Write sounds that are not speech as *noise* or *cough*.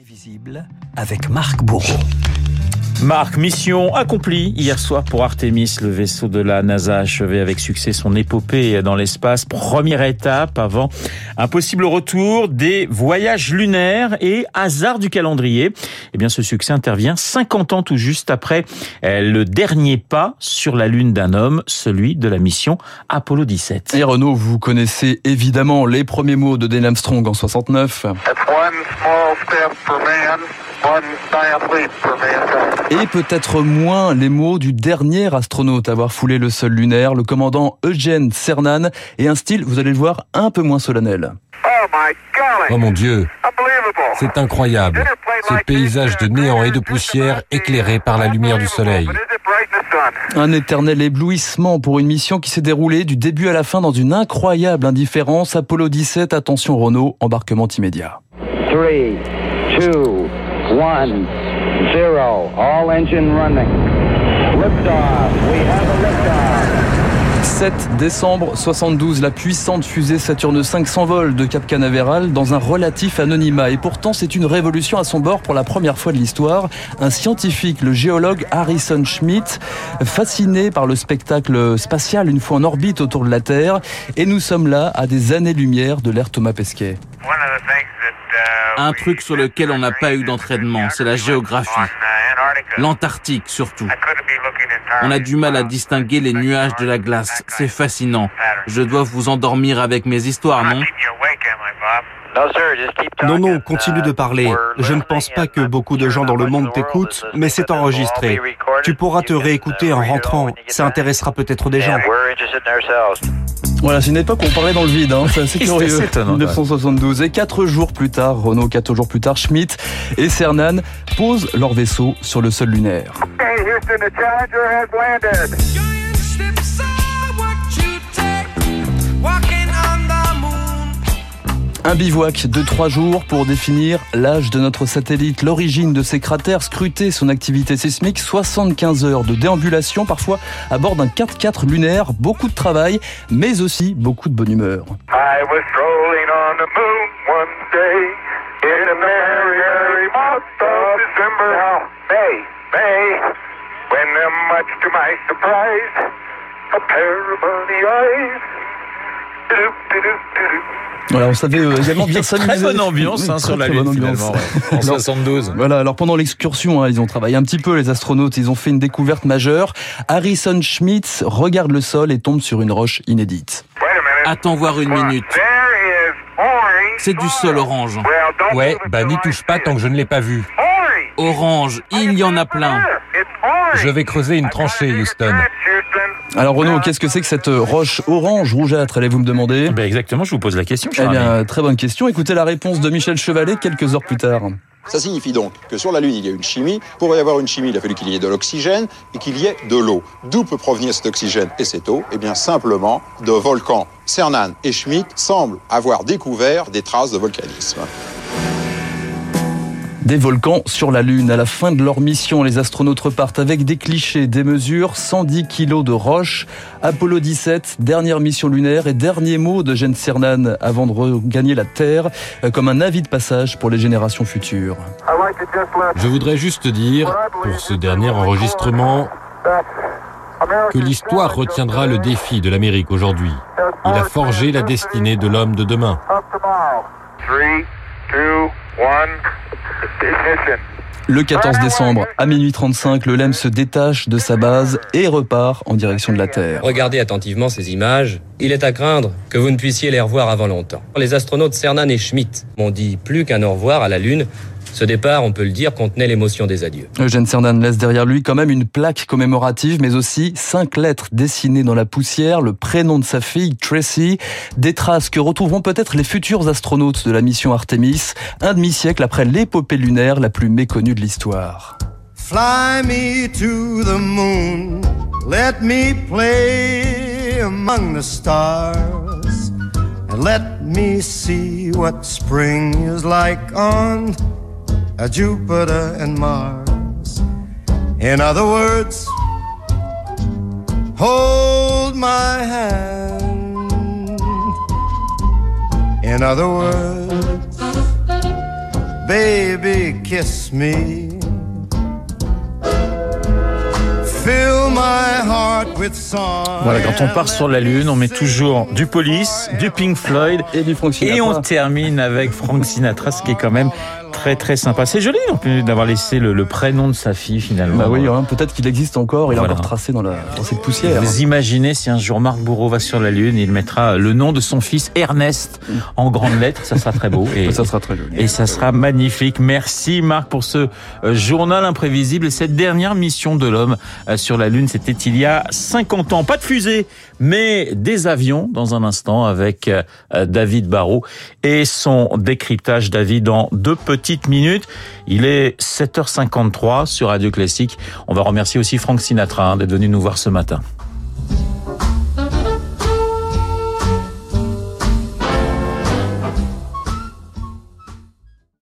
Imprévisible avec Marc Bourreau. Marc, mission accomplie hier soir pour Artemis. Le vaisseau de la NASA a achevé avec succès son épopée dans l'espace. Première étape avant un possible retour des voyages lunaires et hasard du calendrier. Eh bien, ce succès intervient 50 ans tout juste après euh, le dernier pas sur la Lune d'un homme, celui de la mission Apollo 17. Et Renaud, vous connaissez évidemment les premiers mots de Neil Armstrong en 69. Et peut-être moins les mots du dernier astronaute à avoir foulé le sol lunaire, le commandant Eugène Cernan, et un style, vous allez le voir, un peu moins solennel. Oh mon Dieu, c'est incroyable, ce paysage de néant et de poussière éclairé par la lumière du soleil. Un éternel éblouissement pour une mission qui s'est déroulée du début à la fin dans une incroyable indifférence. Apollo 17, attention Renault, embarquement immédiat. 3, 2, 1, 0. All engine running. Liftoff. We have a liftoff. 7 décembre 72, la puissante fusée Saturne V s'envole de Cap Canaveral dans un relatif anonymat. Et pourtant, c'est une révolution à son bord pour la première fois de l'histoire. Un scientifique, le géologue Harrison Schmitt, fasciné par le spectacle spatial une fois en orbite autour de la Terre. Et nous sommes là à des années-lumière de l'ère Thomas Pesquet. Un truc sur lequel on n'a pas eu d'entraînement, c'est la géographie. L'Antarctique surtout. On a du mal à distinguer les nuages de la glace. C'est fascinant. Je dois vous endormir avec mes histoires, non? Non, non, continue de parler. Je ne pense pas que beaucoup de gens dans le monde t'écoutent, mais c'est enregistré. Tu pourras te réécouter en rentrant. Ça intéressera peut-être des gens. Voilà, c'est une époque où on parlait dans le vide, hein. c'est assez *laughs* curieux. 1972. Et quatre jours plus tard, Renault, quatre jours plus tard, Schmidt et Cernan posent leur vaisseau sur le sol lunaire. Un bivouac de trois jours pour définir l'âge de notre satellite, l'origine de ces cratères, scruter son activité sismique, 75 heures de déambulation, parfois à bord d'un 4x4 lunaire, beaucoup de travail, mais aussi beaucoup de bonne humeur. Voilà, on savait euh, également bien s'amuser. Très bonne ambiance hein, sur la Lune finalement, ouais, en *laughs* 72. Voilà, alors pendant l'excursion, hein, ils ont travaillé un petit peu les astronautes, ils ont fait une découverte majeure. Harrison Schmitt regarde le sol et tombe sur une roche inédite. Attends voir une minute. C'est du sol orange. Ouais, bah n'y touche pas tant que je ne l'ai pas vu. Orange, il y en a plein. Je vais creuser une tranchée, Houston. Alors Renaud, qu'est-ce que c'est que cette roche orange rougeâtre Allez-vous me demander? Ben Exactement, je vous pose la question. Eh bien, très bonne question. Écoutez la réponse de Michel Chevalet quelques heures plus tard. Ça signifie donc que sur la Lune, il y a une chimie. Pour y avoir une chimie, il a fallu qu'il y ait de l'oxygène et qu'il y ait de l'eau. D'où peut provenir cet oxygène et cette eau? Eh bien, simplement de volcans. Cernan et Schmidt semblent avoir découvert des traces de volcanisme. Des volcans sur la Lune. À la fin de leur mission, les astronautes repartent avec des clichés, des mesures, 110 kilos de roches. Apollo 17, dernière mission lunaire et dernier mot de Jens Cernan avant de regagner la Terre, comme un avis de passage pour les générations futures. Je voudrais juste dire, pour ce dernier enregistrement, que l'histoire retiendra le défi de l'Amérique aujourd'hui. Il a forgé la destinée de l'homme de demain. Le 14 décembre, à minuit 35, le LEM se détache de sa base et repart en direction de la Terre. Regardez attentivement ces images. Il est à craindre que vous ne puissiez les revoir avant longtemps. Les astronautes Cernan et Schmidt m'ont dit plus qu'un au revoir à la Lune. Ce départ, on peut le dire, contenait l'émotion des adieux. Eugène Cernan laisse derrière lui quand même une plaque commémorative, mais aussi cinq lettres dessinées dans la poussière, le prénom de sa fille, Tracy, des traces que retrouveront peut-être les futurs astronautes de la mission Artemis, un demi-siècle après l'épopée lunaire la plus méconnue de l'histoire. Fly me to the moon, let me play among the stars, and let me see what spring is like on Jupiter and Mars. In other words, hold my hand. In other words, baby, kiss me. Fill my heart with song. Voilà, quand on part sur la Lune, on met toujours du Police, du Pink Floyd et du Frank Sinatra. Et on termine avec Frank Sinatra, ce qui est quand même très très sympa. C'est joli en plus d'avoir laissé le, le, prénom de sa fille finalement. Bah oui, hein, peut-être qu'il existe encore, il est encore tracé dans, la, dans cette poussière. Vous imaginez si un jour Marc Bourreau va sur la Lune, il mettra le nom de son fils Ernest en grandes lettres, ça sera très beau. *laughs* Et ça sera très joli. Et ça sera magnifique. Merci Marc pour ce euh, journal imprévisible et cette dernière mission de l'homme euh, sur la Lune. C'était il y a 50 ans. Pas de fusée, mais des avions dans un instant avec euh, David Barrault et son décryptage, David, dans deux petites minutes. Il est 7h53 sur Radio Classique. On va remercier aussi Frank Sinatra hein, d'être venu nous voir ce matin.